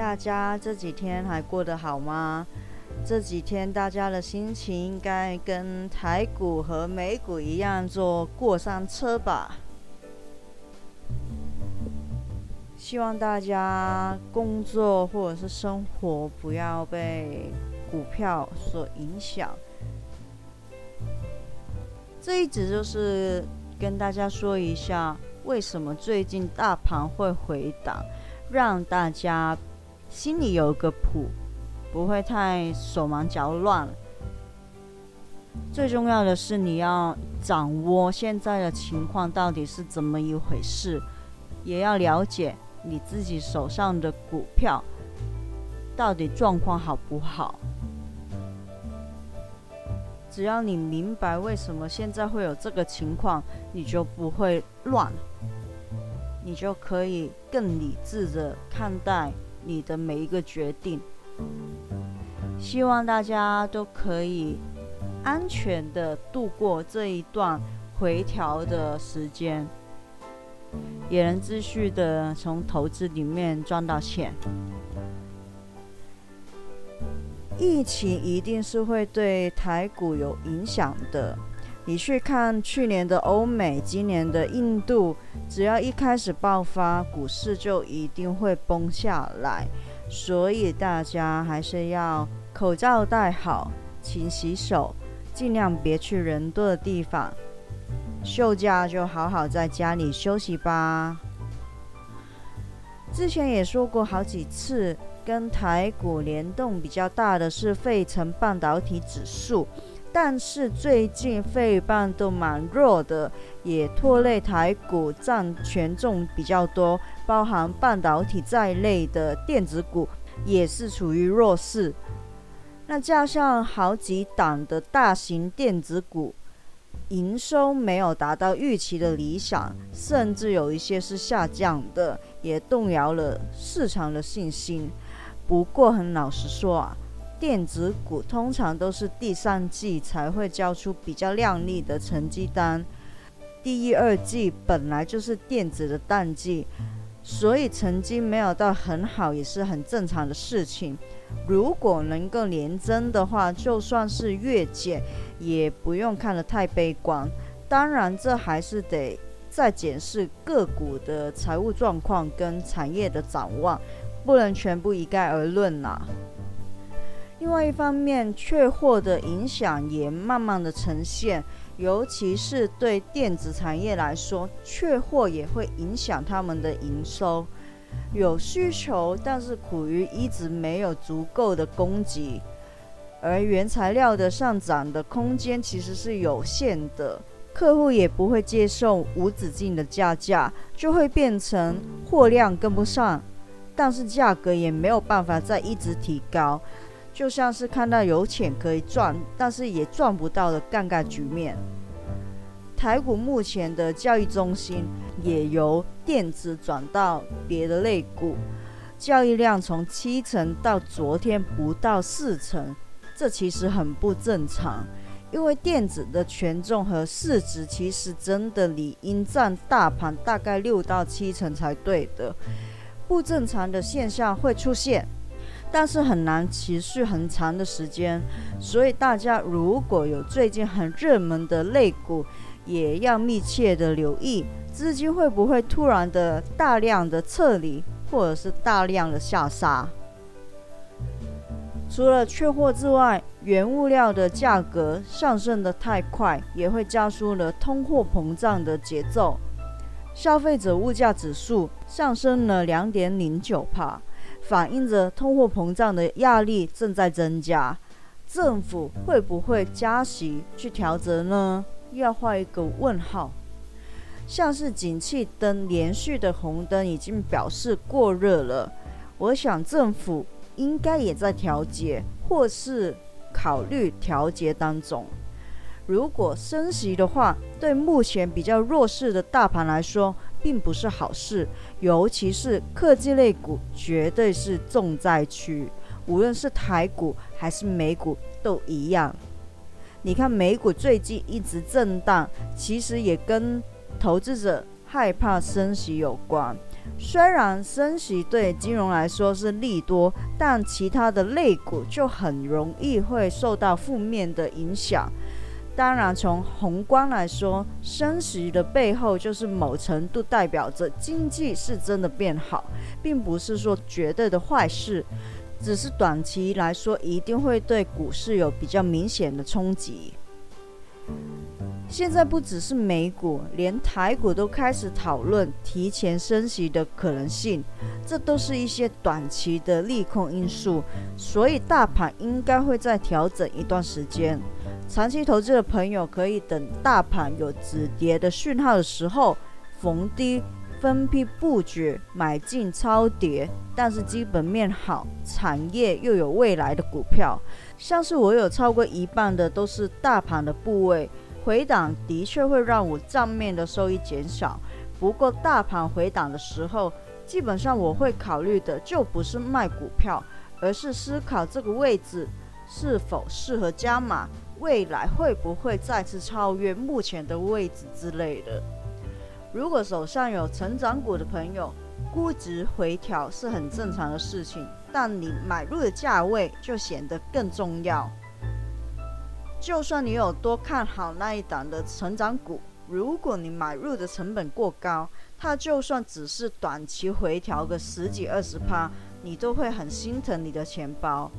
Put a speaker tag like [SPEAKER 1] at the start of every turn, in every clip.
[SPEAKER 1] 大家这几天还过得好吗？这几天大家的心情应该跟台股和美股一样，坐过山车吧。希望大家工作或者是生活不要被股票所影响。这一直就是跟大家说一下，为什么最近大盘会回档，让大家心里有个谱，不会太手忙脚乱。最重要的是，你要掌握现在的情况到底是怎么一回事，也要了解。你自己手上的股票到底状况好不好？只要你明白为什么现在会有这个情况，你就不会乱，你就可以更理智的看待你的每一个决定。希望大家都可以安全的度过这一段回调的时间。也能继续的从投资里面赚到钱。疫情一定是会对台股有影响的。你去看去年的欧美，今年的印度，只要一开始爆发，股市就一定会崩下来。所以大家还是要口罩戴好，勤洗手，尽量别去人多的地方。休假就好好在家里休息吧。之前也说过好几次，跟台股联动比较大的是费城半导体指数，但是最近费半都蛮弱的，也拖累台股占权重比较多，包含半导体在内的电子股也是处于弱势。那加上好几档的大型电子股。营收没有达到预期的理想，甚至有一些是下降的，也动摇了市场的信心。不过很老实说啊，电子股通常都是第三季才会交出比较亮丽的成绩单，第一、二季本来就是电子的淡季，所以成绩没有到很好也是很正常的事情。如果能够连增的话，就算是月减。也不用看得太悲观，当然这还是得再检视个股的财务状况跟产业的展望，不能全部一概而论啦。另外一方面，缺货的影响也慢慢的呈现，尤其是对电子产业来说，缺货也会影响他们的营收。有需求，但是苦于一直没有足够的供给。而原材料的上涨的空间其实是有限的，客户也不会接受无止境的加价，就会变成货量跟不上，但是价格也没有办法再一直提高，就像是看到有钱可以赚，但是也赚不到的尴尬局面。台股目前的交易中心也由电子转到别的类股，交易量从七成到昨天不到四成。这其实很不正常，因为电子的权重和市值其实真的理应占大盘大概六到七成才对的。不正常的现象会出现，但是很难持续很长的时间。所以大家如果有最近很热门的类股，也要密切的留意资金会不会突然的大量的撤离，或者是大量的下杀。除了缺货之外，原物料的价格上升的太快，也会加速了通货膨胀的节奏。消费者物价指数上升了两点零九帕，反映着通货膨胀的压力正在增加。政府会不会加息去调整呢？要画一个问号。像是景气灯连续的红灯已经表示过热了，我想政府应该也在调节，或是考虑调节当中。如果升息的话，对目前比较弱势的大盘来说，并不是好事，尤其是科技类股绝对是重灾区。无论是台股还是美股都一样。你看美股最近一直震荡，其实也跟投资者害怕升息有关。虽然升息对金融来说是利多，但其他的类股就很容易会受到负面的影响。当然，从宏观来说，升息的背后就是某程度代表着经济是真的变好，并不是说绝对的坏事。只是短期来说，一定会对股市有比较明显的冲击。现在不只是美股，连台股都开始讨论提前升息的可能性，这都是一些短期的利空因素，所以大盘应该会再调整一段时间。长期投资的朋友可以等大盘有止跌的讯号的时候逢低。分批布局买进超跌，但是基本面好、产业又有未来的股票，像是我有超过一半的都是大盘的部位，回档的确会让我账面的收益减少。不过大盘回档的时候，基本上我会考虑的就不是卖股票，而是思考这个位置是否适合加码，未来会不会再次超越目前的位置之类的。如果手上有成长股的朋友，估值回调是很正常的事情，但你买入的价位就显得更重要。就算你有多看好那一档的成长股，如果你买入的成本过高，它就算只是短期回调个十几二十趴，你都会很心疼你的钱包。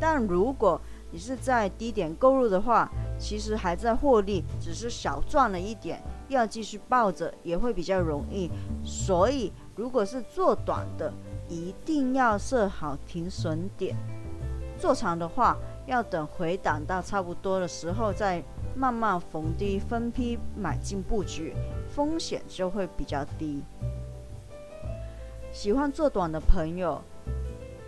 [SPEAKER 1] 但如果你是在低点购入的话，其实还在获利，只是小赚了一点。要继续抱着也会比较容易，所以如果是做短的，一定要设好停损点；做长的话，要等回档到差不多的时候再慢慢逢低分批买进布局，风险就会比较低。喜欢做短的朋友，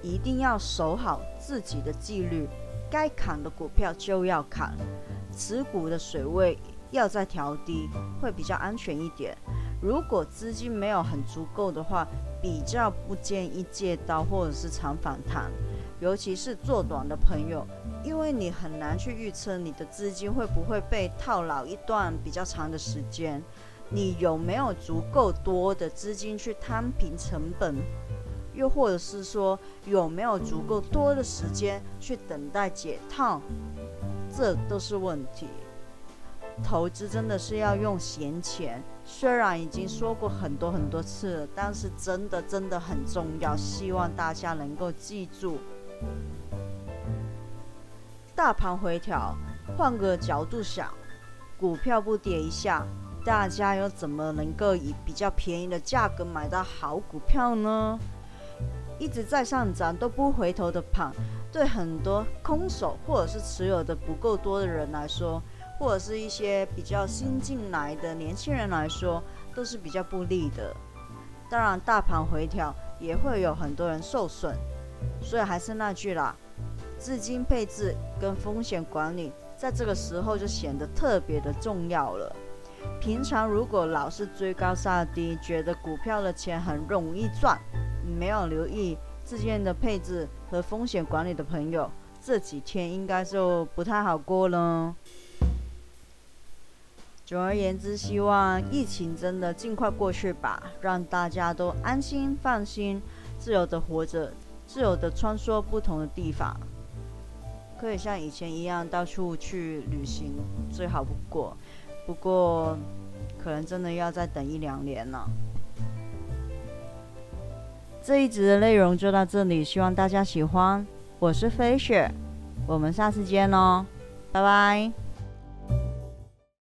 [SPEAKER 1] 一定要守好自己的纪律，该砍的股票就要砍，持股的水位。要再调低会比较安全一点。如果资金没有很足够的话，比较不建议借刀或者是长反弹，尤其是做短的朋友，因为你很难去预测你的资金会不会被套牢一段比较长的时间。你有没有足够多的资金去摊平成本？又或者是说有没有足够多的时间去等待解套？这都是问题。投资真的是要用闲钱，虽然已经说过很多很多次了，但是真的真的很重要，希望大家能够记住。大盘回调，换个角度想，股票不跌一下，大家又怎么能够以比较便宜的价格买到好股票呢？一直在上涨都不回头的盘，对很多空手或者是持有的不够多的人来说。或者是一些比较新进来的年轻人来说，都是比较不利的。当然，大盘回调也会有很多人受损，所以还是那句啦，资金配置跟风险管理在这个时候就显得特别的重要了。平常如果老是追高杀低，觉得股票的钱很容易赚，没有留意资金的配置和风险管理的朋友，这几天应该就不太好过了。总而言之，希望疫情真的尽快过去吧，让大家都安心放心，自由的活着，自由的穿梭不同的地方，可以像以前一样到处去旅行，最好不过。不过，可能真的要再等一两年了。这一集的内容就到这里，希望大家喜欢。我是飞雪，我们下次见哦，拜拜。